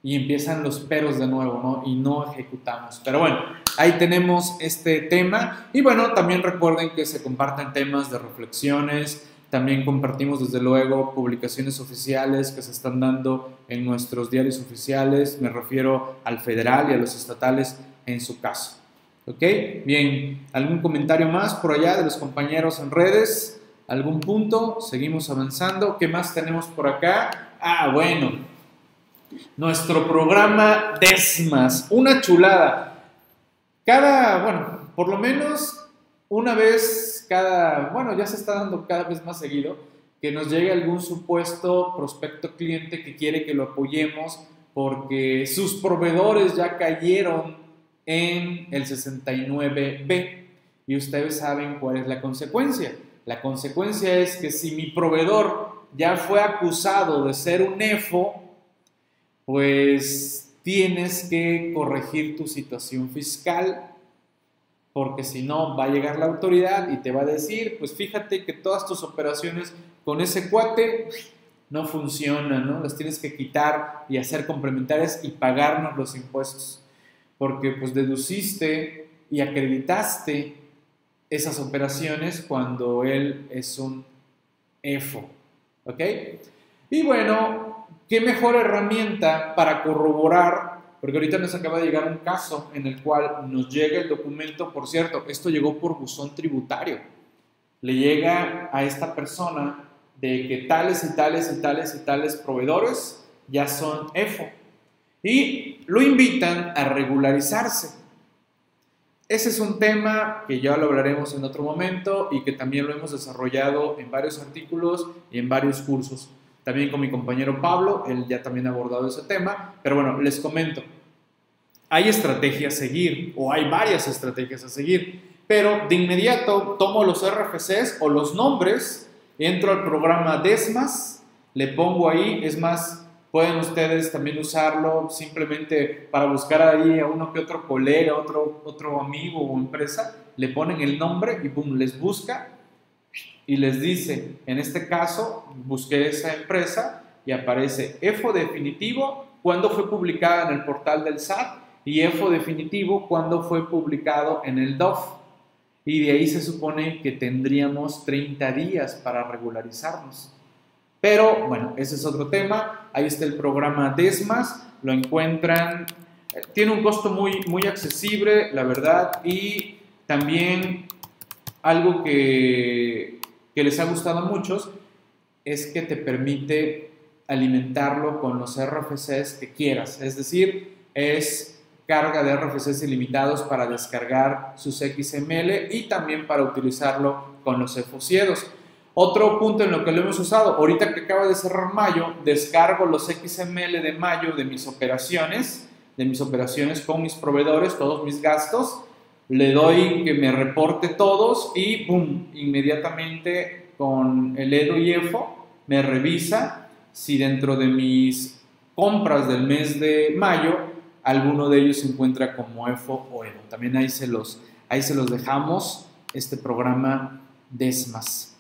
[SPEAKER 1] Y empiezan los peros de nuevo, ¿no? Y no ejecutamos. Pero bueno, ahí tenemos este tema. Y bueno, también recuerden que se comparten temas de reflexiones, también compartimos desde luego publicaciones oficiales que se están dando en nuestros diarios oficiales. Me refiero al federal y a los estatales en su caso. ¿Ok? Bien, ¿algún comentario más por allá de los compañeros en redes? ¿Algún punto? Seguimos avanzando. ¿Qué más tenemos por acá? Ah, bueno. Nuestro programa Desmas. Una chulada. Cada, bueno, por lo menos una vez cada, bueno, ya se está dando cada vez más seguido, que nos llegue algún supuesto prospecto cliente que quiere que lo apoyemos porque sus proveedores ya cayeron en el 69B. Y ustedes saben cuál es la consecuencia. La consecuencia es que si mi proveedor ya fue acusado de ser un EFO, pues tienes que corregir tu situación fiscal, porque si no va a llegar la autoridad y te va a decir, pues fíjate que todas tus operaciones con ese cuate no funcionan, ¿no? Las tienes que quitar y hacer complementarias y pagarnos los impuestos porque pues deduciste y acreditaste esas operaciones cuando él es un EFO. ¿Ok? Y bueno, ¿qué mejor herramienta para corroborar? Porque ahorita nos acaba de llegar un caso en el cual nos llega el documento, por cierto, esto llegó por buzón tributario. Le llega a esta persona de que tales y tales y tales y tales proveedores ya son EFO y lo invitan a regularizarse. Ese es un tema que ya lo hablaremos en otro momento y que también lo hemos desarrollado en varios artículos y en varios cursos. también con mi compañero Pablo, él ya también ha abordado ese tema, pero bueno, les comento, hay estrategias a seguir o hay varias estrategias a seguir, pero de inmediato tomo los RFCs o los nombres, entro al programa Desmas, le pongo ahí, es más, Pueden ustedes también usarlo simplemente para buscar ahí a uno que otro colega, otro, otro amigo o empresa, le ponen el nombre y pum, les busca y les dice, en este caso, busqué esa empresa y aparece EFO definitivo cuando fue publicada en el portal del SAT y EFO definitivo cuando fue publicado en el DOF. Y de ahí se supone que tendríamos 30 días para regularizarnos. Pero bueno, ese es otro tema. Ahí está el programa Desmas. Lo encuentran. Eh, tiene un costo muy, muy accesible, la verdad. Y también algo que, que les ha gustado a muchos es que te permite alimentarlo con los RFCs que quieras. Es decir, es carga de RFCs ilimitados para descargar sus XML y también para utilizarlo con los EFOCiedos. Otro punto en lo que lo hemos usado, ahorita que acaba de cerrar mayo, descargo los XML de mayo de mis operaciones, de mis operaciones con mis proveedores, todos mis gastos, le doy que me reporte todos y ¡pum! Inmediatamente con el EDO y EFO me revisa si dentro de mis compras del mes de mayo alguno de ellos se encuentra como EFO o EDO. También ahí se los, ahí se los dejamos, este programa DESMAS.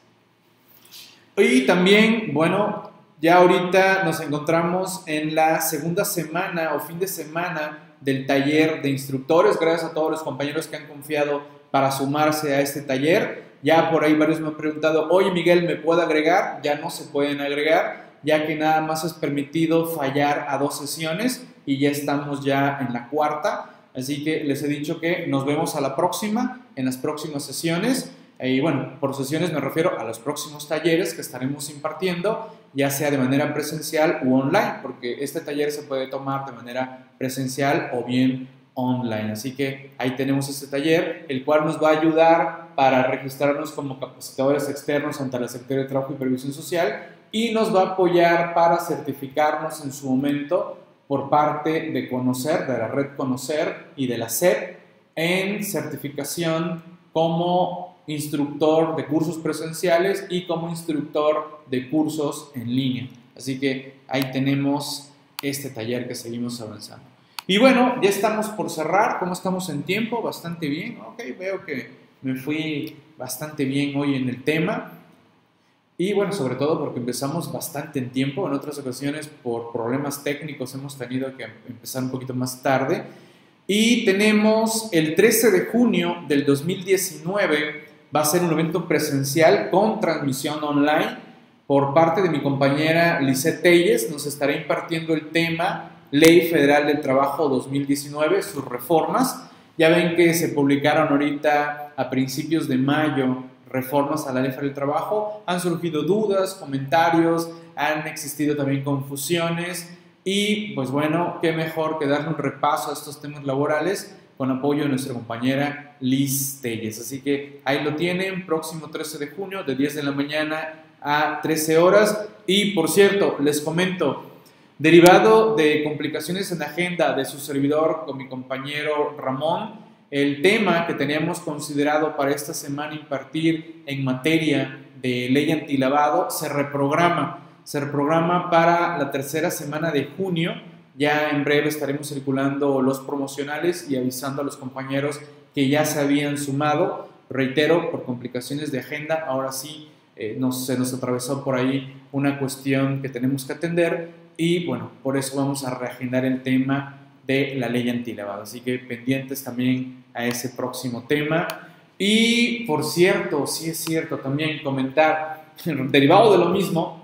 [SPEAKER 1] Y también, bueno, ya ahorita nos encontramos en la segunda semana o fin de semana del taller de instructores. Gracias a todos los compañeros que han confiado para sumarse a este taller. Ya por ahí varios me han preguntado, oye Miguel, ¿me puedo agregar? Ya no se pueden agregar, ya que nada más es permitido fallar a dos sesiones y ya estamos ya en la cuarta. Así que les he dicho que nos vemos a la próxima, en las próximas sesiones. Y bueno, por sesiones me refiero a los próximos talleres que estaremos impartiendo, ya sea de manera presencial u online, porque este taller se puede tomar de manera presencial o bien online. Así que ahí tenemos este taller, el cual nos va a ayudar para registrarnos como capacitadores externos ante la Secretaría de Trabajo y Previsión Social y nos va a apoyar para certificarnos en su momento por parte de Conocer, de la red Conocer y de la SEP en certificación como instructor de cursos presenciales y como instructor de cursos en línea. Así que ahí tenemos este taller que seguimos avanzando. Y bueno, ya estamos por cerrar. ¿Cómo estamos en tiempo? Bastante bien. Ok, veo que me fui bastante bien hoy en el tema. Y bueno, sobre todo porque empezamos bastante en tiempo. En otras ocasiones, por problemas técnicos, hemos tenido que empezar un poquito más tarde. Y tenemos el 13 de junio del 2019 va a ser un evento presencial con transmisión online por parte de mi compañera Lisette Telles. Nos estará impartiendo el tema Ley Federal del Trabajo 2019, sus reformas. Ya ven que se publicaron ahorita a principios de mayo reformas a la Ley Federal del Trabajo. Han surgido dudas, comentarios, han existido también confusiones. Y pues bueno, qué mejor que darle un repaso a estos temas laborales con apoyo de nuestra compañera Liz Telles. Así que ahí lo tienen, próximo 13 de junio, de 10 de la mañana a 13 horas. Y por cierto, les comento, derivado de complicaciones en la agenda de su servidor con mi compañero Ramón, el tema que teníamos considerado para esta semana impartir en materia de ley antilavado se reprograma. Se reprograma para la tercera semana de junio ya en breve estaremos circulando los promocionales y avisando a los compañeros que ya se habían sumado. Reitero, por complicaciones de agenda, ahora sí eh, se nos atravesó por ahí una cuestión que tenemos que atender y bueno, por eso vamos a reagendar el tema de la ley antilavado. Así que pendientes también a ese próximo tema. Y por cierto, sí es cierto también comentar, derivado de lo mismo,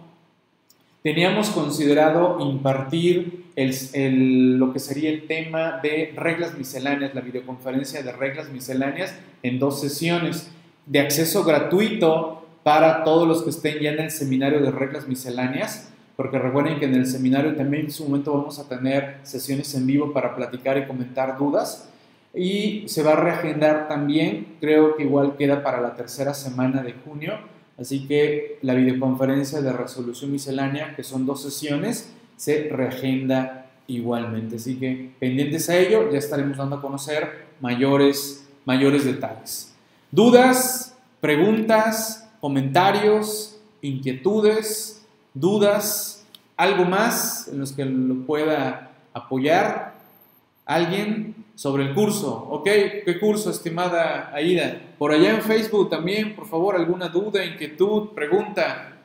[SPEAKER 1] teníamos considerado impartir el, lo que sería el tema de reglas misceláneas, la videoconferencia de reglas misceláneas en dos sesiones de acceso gratuito para todos los que estén ya en el seminario de reglas misceláneas, porque recuerden que en el seminario también en su momento vamos a tener sesiones en vivo para platicar y comentar dudas. Y se va a reagendar también, creo que igual queda para la tercera semana de junio, Así que la videoconferencia de resolución miscelánea, que son dos sesiones, se reagenda igualmente. Así que pendientes a ello, ya estaremos dando a conocer mayores, mayores detalles. ¿Dudas, preguntas, comentarios, inquietudes, dudas, algo más en los que lo pueda apoyar? ¿Alguien? sobre el curso. ¿Ok? ¿Qué curso, estimada Aida? Por allá en Facebook también, por favor, alguna duda, inquietud, pregunta,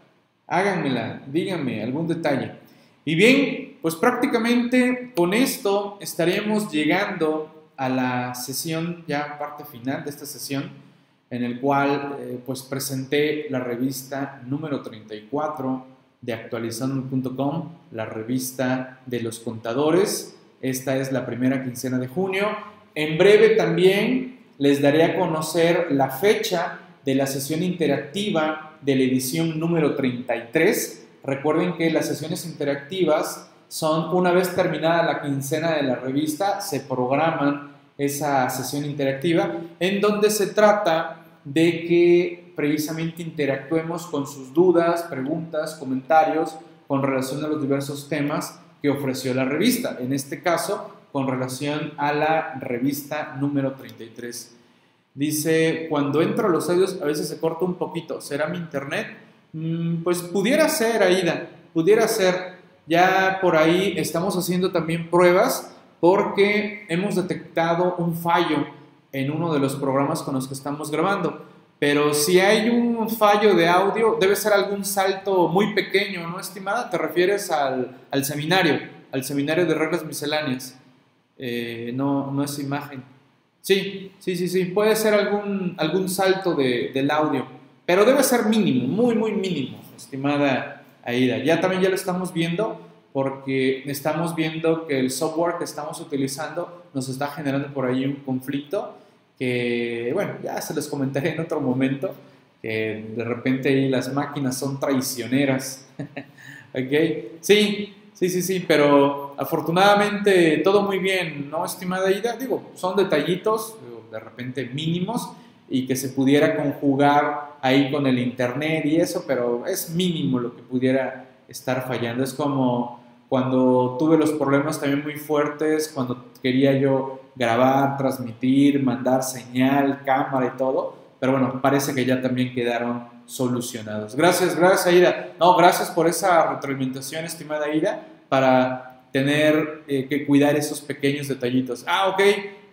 [SPEAKER 1] háganmela, díganme algún detalle. Y bien, pues prácticamente con esto estaríamos llegando a la sesión, ya parte final de esta sesión, en el cual eh, pues presenté la revista número 34 de actualizando.com, la revista de los contadores, esta es la primera quincena de junio. En breve también les daré a conocer la fecha de la sesión interactiva de la edición número 33. Recuerden que las sesiones interactivas son una vez terminada la quincena de la revista, se programan esa sesión interactiva en donde se trata de que precisamente interactuemos con sus dudas, preguntas, comentarios con relación a los diversos temas que ofreció la revista, en este caso con relación a la revista número 33. Dice, cuando entro a los audios a veces se corta un poquito, ¿será mi internet? Mm, pues pudiera ser, Aida, pudiera ser. Ya por ahí estamos haciendo también pruebas porque hemos detectado un fallo en uno de los programas con los que estamos grabando. Pero si hay un fallo de audio, debe ser algún salto muy pequeño, ¿no, estimada? ¿Te refieres al, seminario, al seminario de reglas misceláneas? Eh, no, no es imagen. Sí, sí, sí, sí, puede ser algún, algún salto del audio, pero debe ser mínimo, muy, muy mínimo, estimada Aida. Ya también ya lo estamos viendo porque estamos viendo que el software que estamos utilizando nos está generando por ahí un conflicto que, bueno, ya se los comentaré en otro momento, que de repente las máquinas son traicioneras. ¿Ok? Sí, sí, sí, sí, pero afortunadamente todo muy bien, ¿no, estimada Ida? Digo, son detallitos, de repente mínimos, y que se pudiera conjugar ahí con el internet y eso, pero es mínimo lo que pudiera estar fallando. Es como cuando tuve los problemas también muy fuertes, cuando quería yo grabar, transmitir, mandar señal, cámara y todo, pero bueno, parece que ya también quedaron solucionados. Gracias, gracias Aida. No, gracias por esa retroalimentación, estimada Aida, para tener eh, que cuidar esos pequeños detallitos. Ah, ok,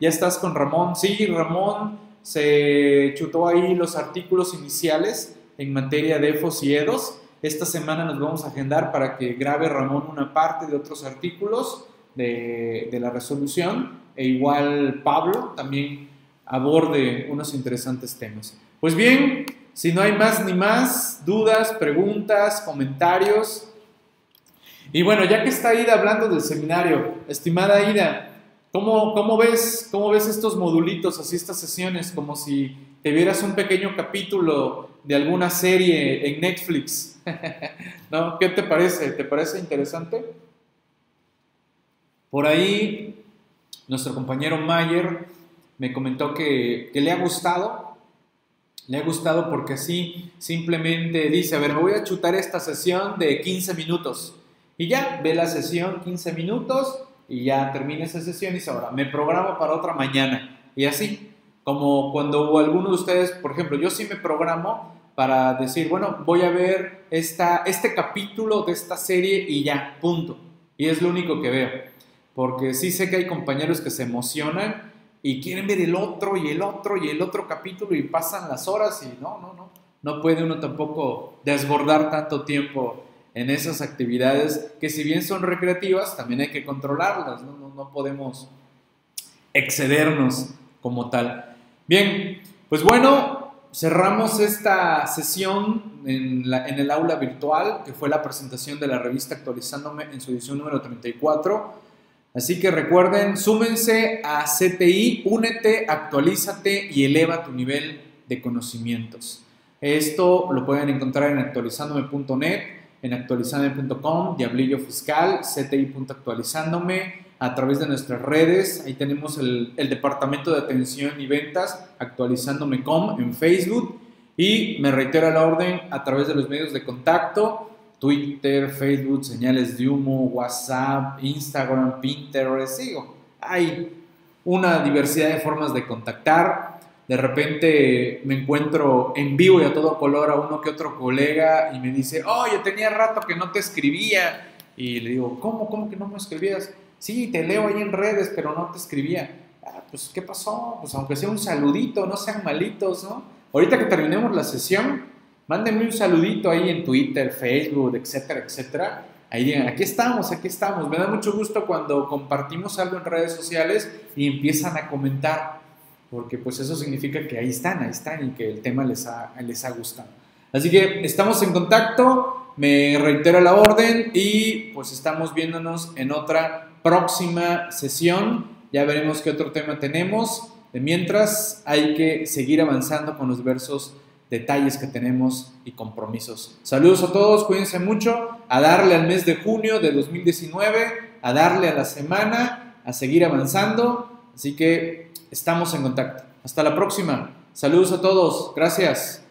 [SPEAKER 1] ya estás con Ramón. Sí, Ramón se chutó ahí los artículos iniciales en materia de EFOS y EDOS esta semana nos vamos a agendar para que grabe Ramón una parte de otros artículos de, la resolución e igual Pablo también aborde unos interesantes temas. Pues bien, si no hay más ni más dudas, preguntas, comentarios. Y bueno, ya que está Ida hablando del seminario, estimada Ida, ¿cómo, cómo ves, ¿cómo ves estos modulitos, así estas sesiones, como si te vieras un pequeño capítulo de alguna serie en Netflix? ¿No? ¿Qué te parece? ¿Te parece interesante? Por ahí, nuestro compañero Mayer me comentó que, le ha gustado. Le ha gustado porque sí, simplemente dice, a ver, me voy a chutar esta sesión de 15 minutos. Y ya, ve la sesión 15 minutos y ya termina esa sesión y dice, ahora, me programo para otra mañana. Y así, como cuando alguno de ustedes, por ejemplo, yo sí me programo para decir, bueno, voy a ver esta, este capítulo de esta serie y ya, punto. Y es lo único que veo. Porque sí sé que hay compañeros que se emocionan y quieren ver el otro y el otro y el otro capítulo y pasan las horas y no, no, no. No puede uno tampoco desbordar tanto tiempo en esas actividades que si bien son recreativas, también hay que controlarlas, no, no, no podemos excedernos como tal. Bien, pues bueno, cerramos esta sesión en, el aula virtual, que fue la presentación de la revista Actualizándome en su edición número 34. Así que recuerden, súmense a CTI, únete, actualízate y eleva tu nivel de conocimientos. Esto lo pueden encontrar en actualizándome.net, en actualizándome.com, Diablillo Fiscal, cti.actualizándome, a través de nuestras redes. Ahí tenemos el, departamento de atención y ventas actualizándome.com en Facebook Y me reitero la orden a través de los medios de contacto, Twitter, Facebook, señales de humo, WhatsApp, Instagram, Pinterest, sigo. Hay una diversidad de formas de contactar. De repente me encuentro en vivo y a todo color a uno que otro colega y me dice, oye, tenía rato que no te escribía. Y le digo, ¿cómo? ¿Cómo que no me escribías? Sí, te leo ahí en redes, pero no te escribía. Ah, pues, ¿qué pasó? Pues aunque sea un saludito, no sean malitos, ¿no? Ahorita que terminemos la sesión, mándenme un saludito ahí en Twitter, Facebook, etcétera, etcétera. Ahí digan, aquí estamos, aquí estamos. Me da mucho gusto cuando compartimos algo en redes sociales y empiezan a comentar, porque pues eso significa que ahí están, ahí están y que el tema les ha, les ha gustado. Así que estamos en contacto, me reitero la orden y pues estamos viéndonos en otra próxima sesión. Ya veremos qué otro tema tenemos. De mientras, hay que seguir avanzando con los diversos detalles que tenemos y compromisos. Saludos a todos, cuídense mucho, a darle al mes de junio de 2019, a darle a la semana, a seguir avanzando. Así que estamos en contacto. Hasta la próxima. Saludos a todos. Gracias.